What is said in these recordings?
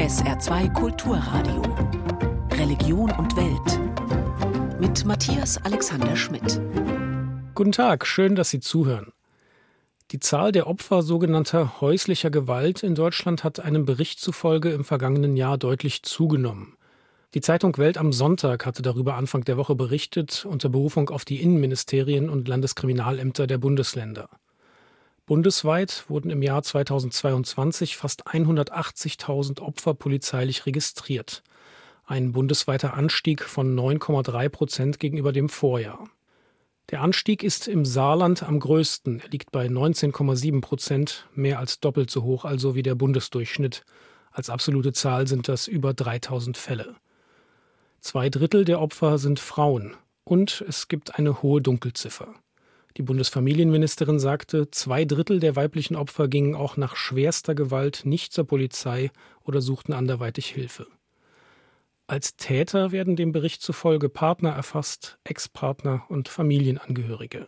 SR2 Kulturradio. Religion und Welt. Mit Matthias Alexander Schmidt. Guten Tag, schön, dass Sie zuhören. Die Zahl der Opfer sogenannter häuslicher Gewalt in Deutschland hat einem Bericht zufolge im vergangenen Jahr deutlich zugenommen. Die Zeitung Welt am Sonntag hatte darüber Anfang der Woche berichtet, unter Berufung auf die Innenministerien und Landeskriminalämter der Bundesländer. Bundesweit wurden im Jahr 2022 fast 180.000 Opfer polizeilich registriert. Ein bundesweiter Anstieg von 9,3 Prozent gegenüber dem Vorjahr. Der Anstieg ist im Saarland am größten. Er liegt bei 19,7 Prozent, mehr als doppelt so hoch also wie der Bundesdurchschnitt. Als absolute Zahl sind das über 3000 Fälle. Zwei Drittel der Opfer sind Frauen und es gibt eine hohe Dunkelziffer. Die Bundesfamilienministerin sagte, zwei Drittel der weiblichen Opfer gingen auch nach schwerster Gewalt nicht zur Polizei oder suchten anderweitig Hilfe. Als Täter werden dem Bericht zufolge Partner erfasst, Ex-Partner und Familienangehörige.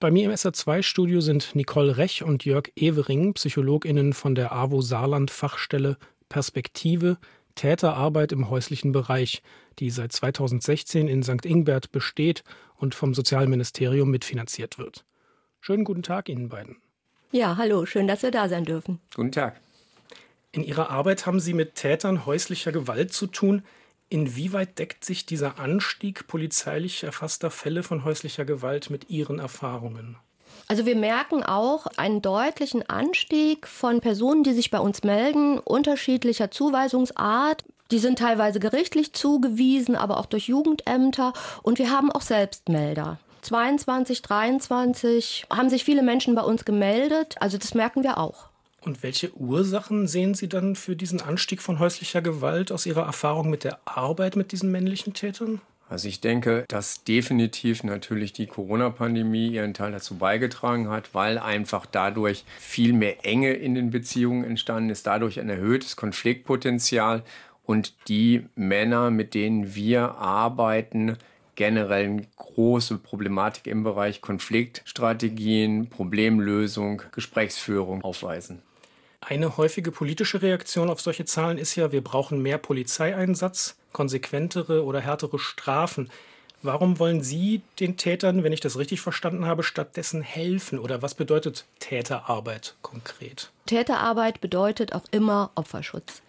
Bei mir im SR2-Studio sind Nicole Rech und Jörg Evering, PsychologInnen von der AWO Saarland Fachstelle Perspektive, Täterarbeit im häuslichen Bereich, die seit 2016 in St. Ingbert besteht und vom Sozialministerium mitfinanziert wird. Schönen guten Tag Ihnen beiden. Ja, hallo, schön, dass wir da sein dürfen. Guten Tag. In Ihrer Arbeit haben Sie mit Tätern häuslicher Gewalt zu tun. Inwieweit deckt sich dieser Anstieg polizeilich erfasster Fälle von häuslicher Gewalt mit Ihren Erfahrungen? Also wir merken auch einen deutlichen Anstieg von Personen, die sich bei uns melden, unterschiedlicher Zuweisungsart. Die sind teilweise gerichtlich zugewiesen, aber auch durch Jugendämter. Und wir haben auch Selbstmelder. 22, 23 haben sich viele Menschen bei uns gemeldet. Also das merken wir auch. Und welche Ursachen sehen Sie dann für diesen Anstieg von häuslicher Gewalt aus Ihrer Erfahrung mit der Arbeit mit diesen männlichen Tätern? Also ich denke, dass definitiv natürlich die Corona-Pandemie ihren Teil dazu beigetragen hat, weil einfach dadurch viel mehr Enge in den Beziehungen entstanden ist, dadurch ein erhöhtes Konfliktpotenzial und die Männer, mit denen wir arbeiten, generell eine große Problematik im Bereich Konfliktstrategien, Problemlösung, Gesprächsführung aufweisen. Eine häufige politische Reaktion auf solche Zahlen ist ja, wir brauchen mehr Polizeieinsatz, konsequentere oder härtere Strafen. Warum wollen Sie den Tätern, wenn ich das richtig verstanden habe, stattdessen helfen? Oder was bedeutet Täterarbeit konkret? Täterarbeit bedeutet auch immer Opferschutz.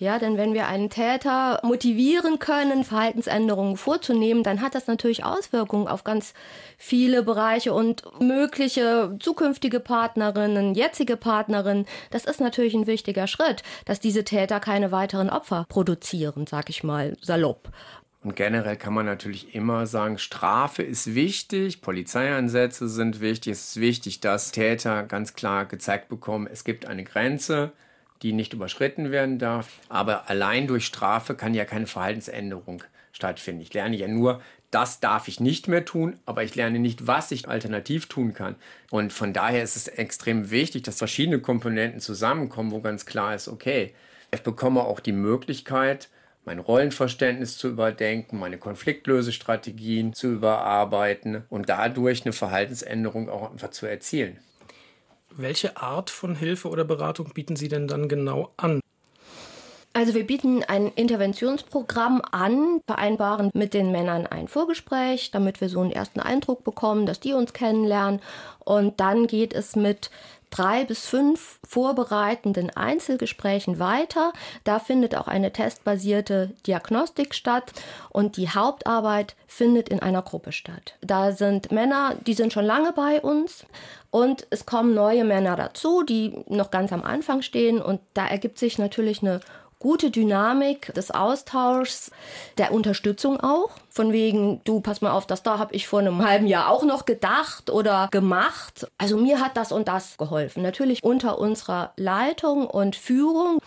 Ja, denn wenn wir einen Täter motivieren können, Verhaltensänderungen vorzunehmen, dann hat das natürlich Auswirkungen auf ganz viele Bereiche und mögliche zukünftige Partnerinnen, jetzige Partnerinnen. Das ist natürlich ein wichtiger Schritt, dass diese Täter keine weiteren Opfer produzieren, sag ich mal salopp. Und generell kann man natürlich immer sagen, Strafe ist wichtig, Polizeieinsätze sind wichtig. Es ist wichtig, dass Täter ganz klar gezeigt bekommen, es gibt eine Grenze, die nicht überschritten werden darf. Aber allein durch Strafe kann ja keine Verhaltensänderung stattfinden. Ich lerne ja nur, das darf ich nicht mehr tun, aber ich lerne nicht, was ich alternativ tun kann. Und von daher ist es extrem wichtig, dass verschiedene Komponenten zusammenkommen, wo ganz klar ist, okay, ich bekomme auch die Möglichkeit, mein Rollenverständnis zu überdenken, meine Konfliktlösestrategien zu überarbeiten und dadurch eine Verhaltensänderung auch einfach zu erzielen. Welche Art von Hilfe oder Beratung bieten Sie denn dann genau an? Also wir bieten ein Interventionsprogramm an, vereinbaren mit den Männern ein Vorgespräch, damit wir so einen ersten Eindruck bekommen, dass die uns kennenlernen. Und dann geht es mit drei bis fünf vorbereitenden Einzelgesprächen weiter. Da findet auch eine testbasierte Diagnostik statt und die Hauptarbeit findet in einer Gruppe statt. Da sind Männer, die sind schon lange bei uns und es kommen neue Männer dazu, die noch ganz am Anfang stehen und da ergibt sich natürlich eine gute Dynamik des Austauschs, der Unterstützung auch. Von wegen, du pass mal auf, das da habe ich vor einem halben Jahr auch noch gedacht oder gemacht. Also mir hat das und das geholfen. Natürlich unter unserer Leitung und Führung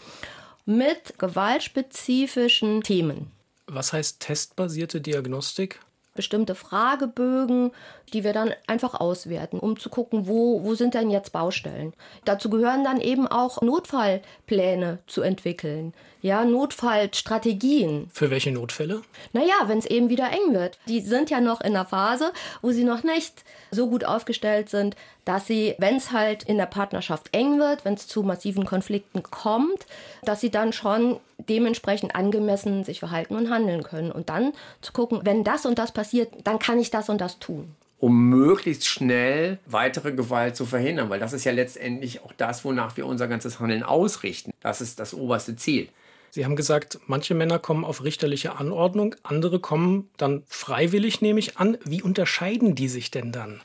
mit gewaltspezifischen Themen. Was heißt testbasierte Diagnostik? Bestimmte Fragebögen, die wir dann einfach auswerten, um zu gucken, wo, wo sind denn jetzt Baustellen. Dazu gehören dann eben auch Notfallpläne zu entwickeln. Ja, Notfallstrategien. Für welche Notfälle? Naja, wenn es eben wieder eng wird. Die sind ja noch in der Phase, wo sie noch nicht so gut aufgestellt sind, dass sie, wenn es halt in der Partnerschaft eng wird, wenn es zu massiven Konflikten kommt, dass sie dann schon dementsprechend angemessen sich verhalten und handeln können. Und dann zu gucken, wenn das und das passiert, dann kann ich das und das tun um möglichst schnell weitere Gewalt zu verhindern, weil das ist ja letztendlich auch das, wonach wir unser ganzes Handeln ausrichten. Das ist das oberste Ziel. Sie haben gesagt, manche Männer kommen auf richterliche Anordnung, andere kommen dann freiwillig, nehme ich an. Wie unterscheiden die sich denn dann?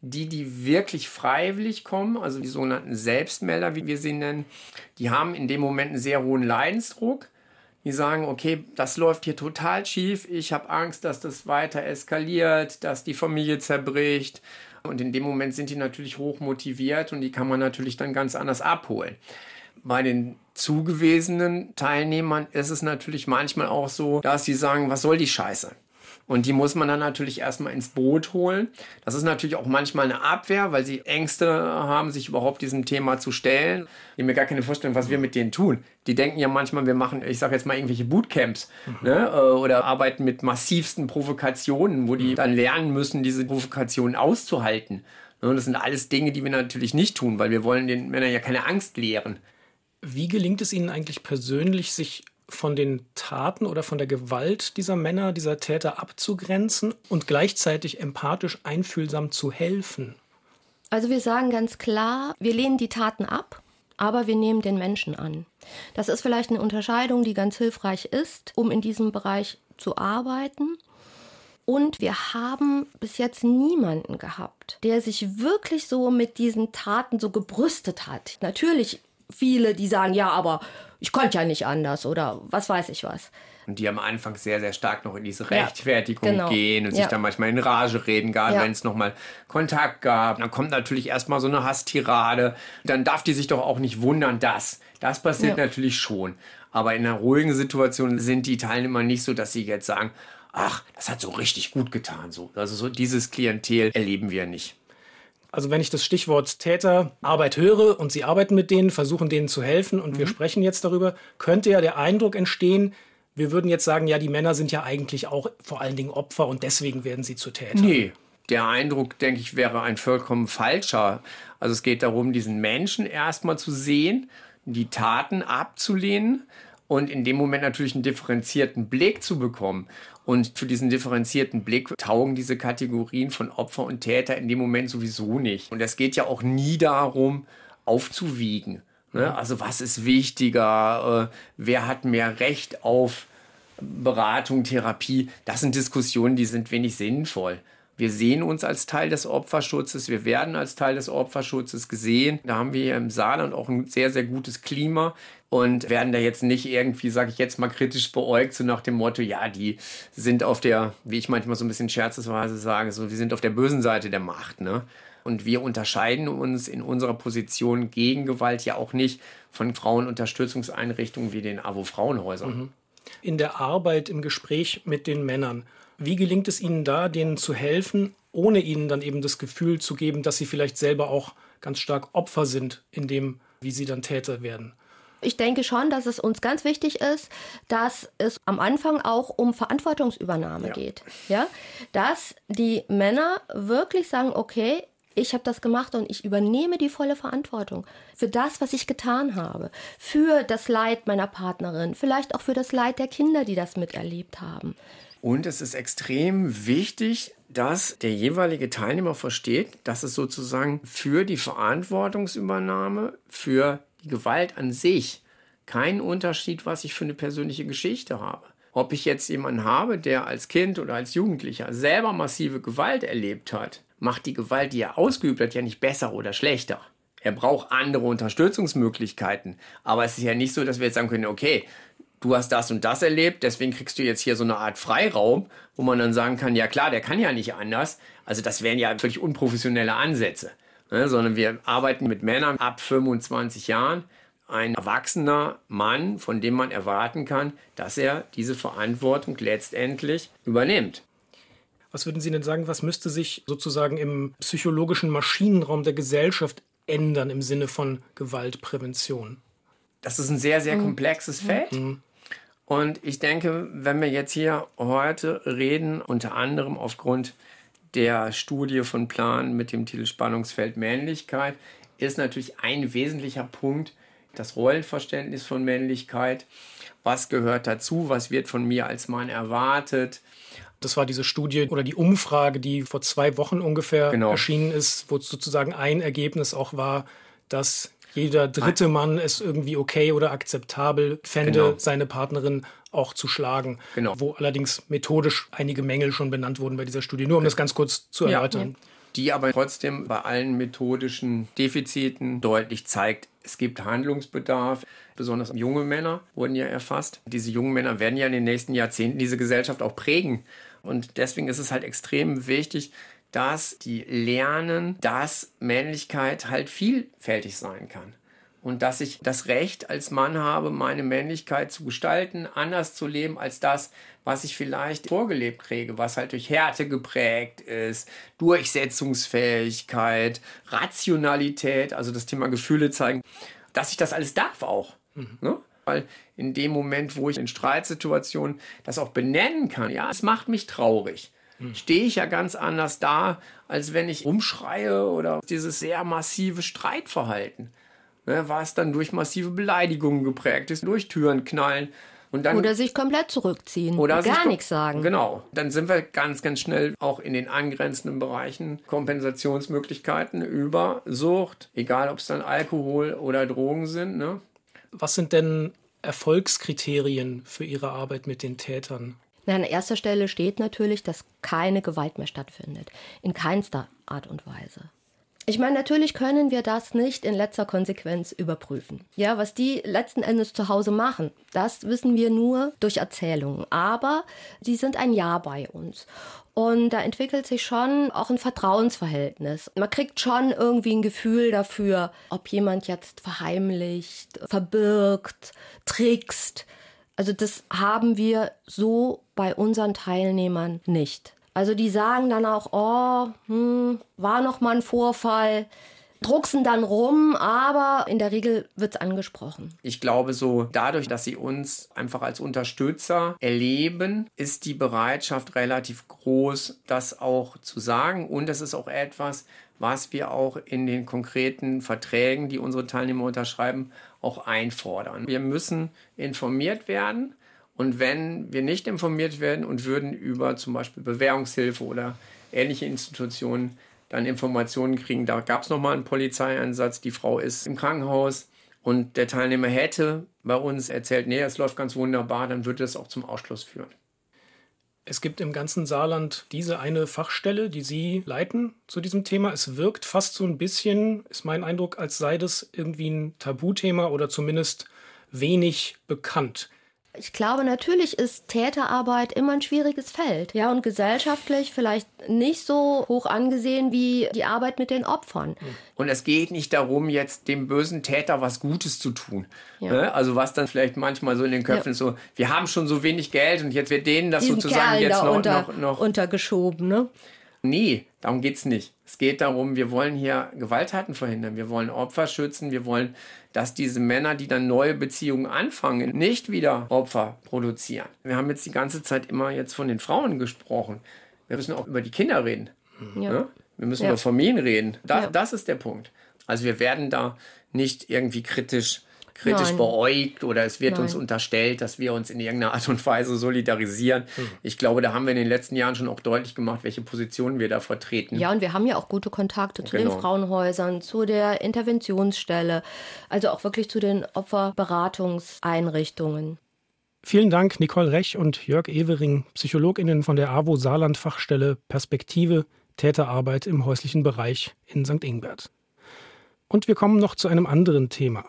Die, die wirklich freiwillig kommen, also die sogenannten Selbstmelder, wie wir sie nennen, die haben in dem Moment einen sehr hohen Leidensdruck die sagen, okay, das läuft hier total schief, ich habe Angst, dass das weiter eskaliert, dass die Familie zerbricht. Und in dem Moment sind die natürlich hoch motiviert und die kann man natürlich dann ganz anders abholen. Bei den zugewiesenen Teilnehmern ist es natürlich manchmal auch so, dass sie sagen, was soll die Scheiße? Und die muss man dann natürlich erstmal ins Boot holen. Das ist natürlich auch manchmal eine Abwehr, weil sie Ängste haben, sich überhaupt diesem Thema zu stellen. Ich habe mir gar keine Vorstellung, was wir mit denen tun. Die denken ja manchmal, wir machen, ich sage jetzt mal, irgendwelche Bootcamps mhm. ne? Äh, oder arbeiten mit massivsten Provokationen, wo die mhm. dann lernen müssen, diese Provokationen auszuhalten. Und das sind alles Dinge, die wir natürlich nicht tun, weil wir wollen den Männern ja keine Angst lehren. Wie gelingt es Ihnen eigentlich persönlich, sich von den Taten oder von der Gewalt dieser Männer, dieser Täter abzugrenzen und gleichzeitig empathisch einfühlsam zu helfen? Also wir sagen ganz klar, wir lehnen die Taten ab, aber wir nehmen den Menschen an. Das ist vielleicht eine Unterscheidung, die ganz hilfreich ist, um in diesem Bereich zu arbeiten. Und wir haben bis jetzt niemanden gehabt, der sich wirklich so mit diesen Taten so gebrüstet hat. Natürlich viele, die sagen, ja, aber ich konnte ja nicht anders oder was weiß ich was. Und die am Anfang sehr, sehr stark noch in diese Rechtfertigung ja, genau. gehen und sich dann manchmal in Rage reden, gerade ja. wenn es nochmal Kontakt gab. Dann kommt natürlich erstmal so eine Hasstirade. Dann darf die sich doch auch nicht wundern, dass. Das passiert natürlich schon. Aber in einer ruhigen Situation sind die Teilnehmer nicht so, dass sie jetzt sagen, ach, das hat so richtig gut getan. So. Also so dieses Klientel erleben wir nicht. Also wenn ich das Stichwort Täterarbeit höre und Sie arbeiten mit denen, versuchen denen zu helfen und mhm. wir sprechen jetzt darüber, könnte ja der Eindruck entstehen, wir würden jetzt sagen, ja, die Männer sind ja eigentlich auch vor allen Dingen Opfer und deswegen werden sie zu Tätern. Nee, der Eindruck, denke ich, wäre ein vollkommen falscher. Also es geht darum, diesen Menschen erstmal zu sehen, die Taten abzulehnen und in dem Moment natürlich einen differenzierten Blick zu bekommen. Und für diesen differenzierten Blick taugen diese Kategorien von Opfer und Täter in dem Moment sowieso nicht. Und es geht ja auch nie darum, aufzuwiegen. Ne? Also was ist wichtiger? Äh, wer hat mehr Recht auf Beratung, Therapie? Das sind Diskussionen, die sind wenig sinnvoll. Wir sehen uns als Teil des Opferschutzes, wir werden als Teil des Opferschutzes gesehen. Da haben wir hier im Saarland auch ein sehr, sehr gutes Klima und werden da jetzt nicht irgendwie, sage ich jetzt mal, kritisch beäugt, so nach dem Motto, ja, die sind auf der, wie ich manchmal so ein bisschen scherzesweise sage, so, wir sind auf der bösen Seite der Macht, ne? Und wir unterscheiden uns in unserer Position gegen Gewalt ja auch nicht von Frauenunterstützungseinrichtungen wie den AWO-Frauenhäusern. Mhm. In der Arbeit, im Gespräch mit den Männern, wie gelingt es Ihnen da, denen zu helfen, ohne ihnen dann eben das Gefühl zu geben, dass sie vielleicht selber auch ganz stark Opfer sind in dem, wie sie dann Täter werden? Ich denke schon, dass es uns ganz wichtig ist, dass es am Anfang auch um Verantwortungsübernahme ja. geht. Ja? Dass die Männer wirklich sagen, okay, ich habe das gemacht und ich übernehme die volle Verantwortung für das, was ich getan habe, für das Leid meiner Partnerin, vielleicht auch für das Leid der Kinder, die das miterlebt haben. Und es ist extrem wichtig, dass der jeweilige Teilnehmer versteht, dass es sozusagen für die Verantwortungsübernahme, für die Gewalt an sich keinen Unterschied, was ich für eine persönliche Geschichte habe. Ob ich jetzt jemanden habe, der als Kind oder als Jugendlicher selber massive Gewalt erlebt hat, macht die Gewalt, die er ausgeübt hat, ja nicht besser oder schlechter. Er braucht andere Unterstützungsmöglichkeiten. Aber es ist ja nicht so, dass wir jetzt sagen können, okay, du hast das und das erlebt, deswegen kriegst du jetzt hier so eine Art Freiraum, wo man dann sagen kann, ja klar, der kann ja nicht anders. Also das wären ja völlig unprofessionelle Ansätze. Ne? Sondern wir arbeiten mit Männern ab 25 Jahren. Ein erwachsener Mann, von dem man erwarten kann, dass er diese Verantwortung letztendlich übernimmt. Was würden Sie denn sagen, was müsste sich sozusagen im psychologischen Maschinenraum der Gesellschaft ändern im Sinne von Gewaltprävention? Das ist ein sehr, sehr mhm. komplexes Feld. Mhm. Und ich denke, wenn wir jetzt hier heute reden, unter anderem aufgrund der Studie von Plan mit dem Titel Spannungsfeld Männlichkeit, ist natürlich ein wesentlicher Punkt das Rollenverständnis von Männlichkeit. Was gehört dazu? Was wird von mir als Mann erwartet? Das war diese Studie oder die Umfrage, die vor zwei Wochen ungefähr genau. erschienen ist, wo sozusagen ein Ergebnis auch war, dass jeder dritte Mann es irgendwie okay oder akzeptabel fände, genau. seine Partnerin auch zu schlagen. Genau. Wo allerdings methodisch einige Mängel schon benannt wurden bei dieser Studie. Nur um das ganz kurz zu erläutern. Ja. Die aber trotzdem bei allen methodischen Defiziten deutlich zeigt, es gibt Handlungsbedarf. Besonders junge Männer wurden ja erfasst. Diese jungen Männer werden ja in den nächsten Jahrzehnten diese Gesellschaft auch prägen. Und deswegen ist es halt extrem wichtig, dass die lernen, dass Männlichkeit halt vielfältig sein kann. Und dass ich das Recht als Mann habe, meine Männlichkeit zu gestalten, anders zu leben als das, was ich vielleicht vorgelebt kriege, was halt durch Härte geprägt ist, Durchsetzungsfähigkeit, Rationalität, also das Thema Gefühle zeigen, dass ich das alles darf auch. Mhm. Ne? Weil in dem Moment, wo ich in Streitsituationen das auch benennen kann, ja, es macht mich traurig stehe ich ja ganz anders da, als wenn ich umschreie oder dieses sehr massive Streitverhalten, ne, was dann durch massive Beleidigungen geprägt ist, durch Türen knallen. Und dann, oder sich komplett zurückziehen oder gar nichts sagen. Genau. Dann sind wir ganz, ganz schnell auch in den angrenzenden Bereichen Kompensationsmöglichkeiten über Sucht, egal ob es dann Alkohol oder Drogen sind. Ne? Was sind denn Erfolgskriterien für Ihre Arbeit mit den Tätern? An erster Stelle steht natürlich, dass keine Gewalt mehr stattfindet. In keinster Art und Weise. Ich meine, natürlich können wir das nicht in letzter Konsequenz überprüfen. Ja, was die letzten Endes zu Hause machen, das wissen wir nur durch Erzählungen. Aber sie sind ein Jahr bei uns. Und da entwickelt sich schon auch ein Vertrauensverhältnis. Man kriegt schon irgendwie ein Gefühl dafür, ob jemand jetzt verheimlicht, verbirgt, trickst. Also das haben wir so bei unseren Teilnehmern nicht. Also die sagen dann auch, oh, hm, war noch mal ein Vorfall, drucksen dann rum, aber in der Regel wird es angesprochen. Ich glaube, so dadurch, dass sie uns einfach als Unterstützer erleben, ist die Bereitschaft relativ groß, das auch zu sagen. Und es ist auch etwas, was wir auch in den konkreten Verträgen, die unsere Teilnehmer unterschreiben, auch einfordern. Wir müssen informiert werden. Und wenn wir nicht informiert werden und würden über zum Beispiel Bewährungshilfe oder ähnliche Institutionen dann Informationen kriegen, da gab es nochmal einen Polizeieinsatz, die Frau ist im Krankenhaus und der Teilnehmer hätte bei uns erzählt, nee, es läuft ganz wunderbar, dann würde das auch zum Ausschluss führen. Es gibt im ganzen Saarland diese eine Fachstelle, die Sie leiten zu diesem Thema. Es wirkt fast so ein bisschen, ist mein Eindruck, als sei das irgendwie ein Tabuthema oder zumindest wenig bekannt. Ich glaube, natürlich ist Täterarbeit immer ein schwieriges Feld. Ja, und gesellschaftlich vielleicht nicht so hoch angesehen wie die Arbeit mit den Opfern. Und es geht nicht darum, jetzt dem bösen Täter was Gutes zu tun. Ja. Ne? Also was dann vielleicht manchmal so in den Köpfen ja. ist, so, wir haben schon so wenig Geld und jetzt wird denen das Diesen sozusagen Kerl jetzt noch, unter, noch, noch untergeschoben, ne? Nee, darum geht es nicht. Es geht darum, wir wollen hier Gewalttaten verhindern. Wir wollen Opfer schützen. Wir wollen, dass diese Männer, die dann neue Beziehungen anfangen, nicht wieder Opfer produzieren. Wir haben jetzt die ganze Zeit immer jetzt von den Frauen gesprochen. Wir müssen auch über die Kinder reden. Ja. Ne? Wir müssen ja. über Familien reden. Da. Das ist der Punkt. Also wir werden da nicht irgendwie kritisch kritisch Nein. beäugt oder es wird Nein. uns unterstellt, dass wir uns in irgendeiner Art und Weise solidarisieren. Hm. Ich glaube, da haben wir in den letzten Jahren schon auch deutlich gemacht, welche Positionen wir da vertreten. Ja, und wir haben ja auch gute Kontakte zu genau. den Frauenhäusern, zu der Interventionsstelle, also auch wirklich zu den Opferberatungseinrichtungen. Vielen Dank, Nicole Rech und Jörg Evering, PsychologInnen von der AWO Saarland Fachstelle Perspektive Täterarbeit im häuslichen Bereich in St. Ingbert. Und wir kommen noch zu einem anderen Thema.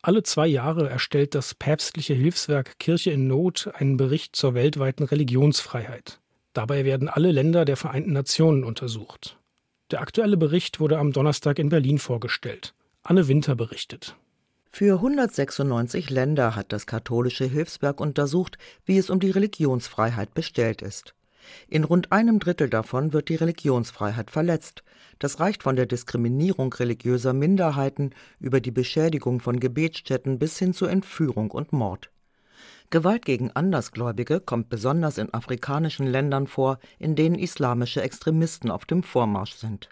Alle zwei Jahre erstellt das päpstliche Hilfswerk Kirche in Not einen Bericht zur weltweiten Religionsfreiheit. Dabei werden alle Länder der Vereinten Nationen untersucht. Der aktuelle Bericht wurde am Donnerstag in Berlin vorgestellt. Anne Winter berichtet. Für 196 Länder hat das katholische Hilfswerk untersucht, wie es um die Religionsfreiheit bestellt ist. In rund einem Drittel davon wird die Religionsfreiheit verletzt. Das reicht von der Diskriminierung religiöser Minderheiten über die Beschädigung von Gebetsstätten bis hin zur Entführung und Mord. Gewalt gegen Andersgläubige kommt besonders in afrikanischen Ländern vor, in denen islamische Extremisten auf dem Vormarsch sind.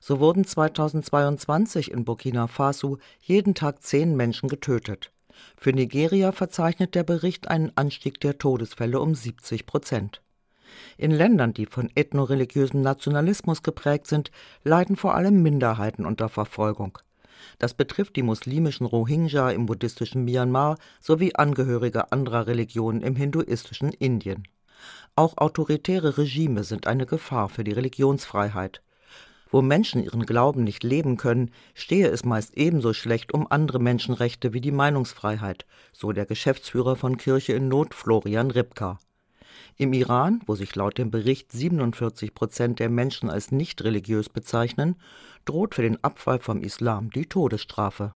So wurden 2022 in Burkina Faso jeden Tag zehn Menschen getötet. Für Nigeria verzeichnet der Bericht einen Anstieg der Todesfälle um 70 Prozent. In Ländern, die von ethnoreligiösem Nationalismus geprägt sind, leiden vor allem Minderheiten unter Verfolgung. Das betrifft die muslimischen Rohingya im buddhistischen Myanmar sowie Angehörige anderer Religionen im hinduistischen Indien. Auch autoritäre Regime sind eine Gefahr für die Religionsfreiheit. Wo Menschen ihren Glauben nicht leben können, stehe es meist ebenso schlecht um andere Menschenrechte wie die Meinungsfreiheit, so der Geschäftsführer von Kirche in Not Florian Ripka. Im Iran, wo sich laut dem Bericht 47 Prozent der Menschen als nicht religiös bezeichnen, droht für den Abfall vom Islam die Todesstrafe